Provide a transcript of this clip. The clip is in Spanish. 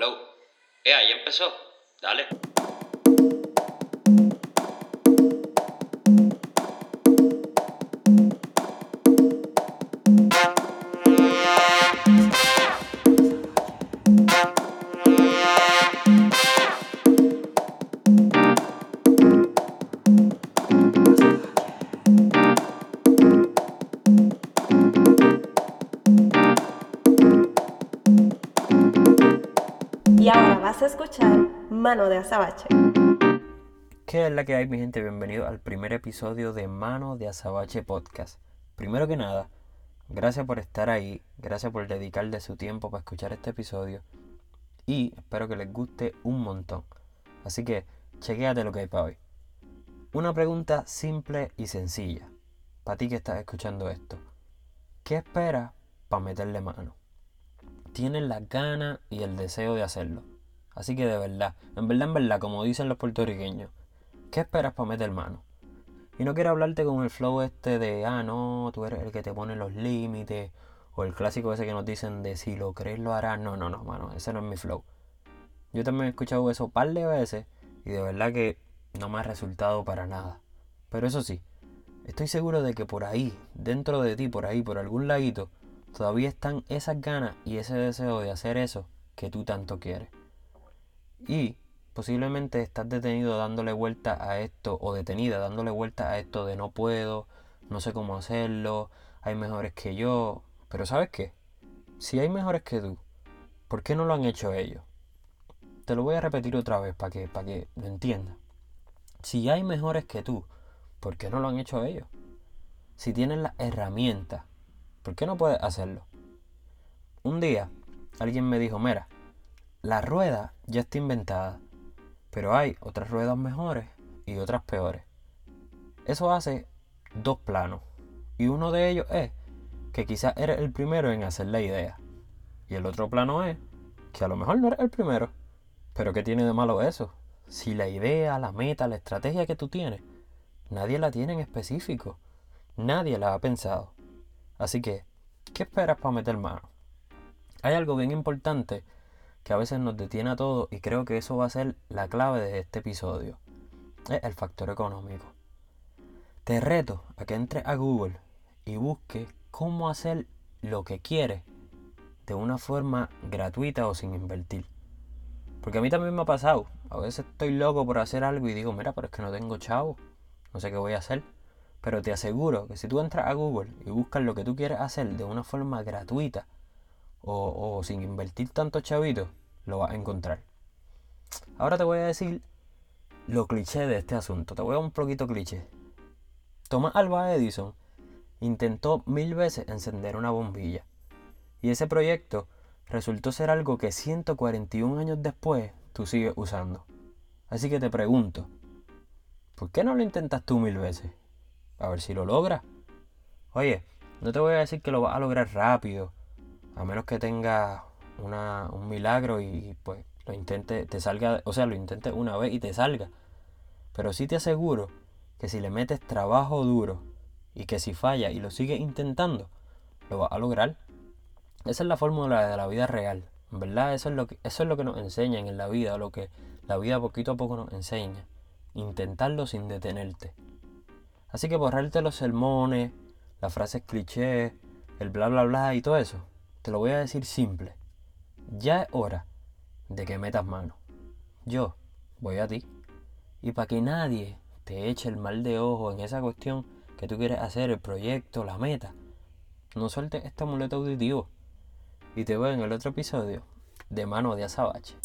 Hello. Eh, ahí empezó. Dale. Y ahora vas a escuchar Mano de Azabache. ¿Qué es la que hay, mi gente? Bienvenido al primer episodio de Mano de Azabache Podcast. Primero que nada, gracias por estar ahí, gracias por dedicar de su tiempo para escuchar este episodio y espero que les guste un montón. Así que, chequéate lo que hay para hoy. Una pregunta simple y sencilla, para ti que estás escuchando esto. ¿Qué esperas para meterle mano? Tienes las ganas y el deseo de hacerlo. Así que de verdad, en verdad, en verdad, como dicen los puertorriqueños, ¿qué esperas para meter mano? Y no quiero hablarte con el flow este de, ah, no, tú eres el que te pone los límites, o el clásico ese que nos dicen de si lo crees lo harás. No, no, no, mano, ese no es mi flow. Yo también he escuchado eso un par de veces y de verdad que no me ha resultado para nada. Pero eso sí, estoy seguro de que por ahí, dentro de ti, por ahí, por algún ladito, todavía están esas ganas y ese deseo de hacer eso que tú tanto quieres. Y posiblemente estás detenido dándole vuelta a esto o detenida dándole vuelta a esto de no puedo, no sé cómo hacerlo, hay mejores que yo. Pero ¿sabes qué? Si hay mejores que tú, ¿por qué no lo han hecho ellos? Te lo voy a repetir otra vez para que, para que lo entiendas. Si hay mejores que tú, ¿por qué no lo han hecho ellos? Si tienen las herramientas, ¿por qué no puedes hacerlo? Un día alguien me dijo, mira, la rueda ya está inventada, pero hay otras ruedas mejores y otras peores. Eso hace dos planos, y uno de ellos es que quizás eres el primero en hacer la idea, y el otro plano es que a lo mejor no eres el primero, pero ¿qué tiene de malo eso? Si la idea, la meta, la estrategia que tú tienes, nadie la tiene en específico, nadie la ha pensado. Así que, ¿qué esperas para meter mano? Hay algo bien importante que a veces nos detiene a todos y creo que eso va a ser la clave de este episodio. Es el factor económico. Te reto a que entres a Google y busques cómo hacer lo que quieres de una forma gratuita o sin invertir. Porque a mí también me ha pasado. A veces estoy loco por hacer algo y digo, mira, pero es que no tengo chavo. No sé qué voy a hacer. Pero te aseguro que si tú entras a Google y buscas lo que tú quieres hacer de una forma gratuita o, sin invertir tantos chavitos, lo vas a encontrar. Ahora te voy a decir lo cliché de este asunto. Te voy a un poquito cliché. Thomas Alva Edison intentó mil veces encender una bombilla. Y ese proyecto resultó ser algo que 141 años después tú sigues usando. Así que te pregunto, ¿por qué no lo intentas tú mil veces? A ver si lo logras. Oye, no te voy a decir que lo vas a lograr rápido, a menos que tengas una, un milagro y pues lo intente, te salga, o sea, lo intentes una vez y te salga. Pero sí te aseguro que si le metes trabajo duro y que si falla y lo sigues intentando, lo vas a lograr. Esa es la fórmula de la vida real. Verdad, eso es lo que, eso es lo que nos enseñan en la vida, lo que la vida poquito a poco nos enseña. Intentarlo sin detenerte. Así que borrarte los sermones, las frases cliché, el bla bla bla y todo eso, te lo voy a decir simple. Ya es hora de que metas mano. Yo voy a ti. Y para que nadie te eche el mal de ojo en esa cuestión que tú quieres hacer, el proyecto, la meta, no sueltes este amuleto auditivo. Y te veo en el otro episodio de Mano de Azabache.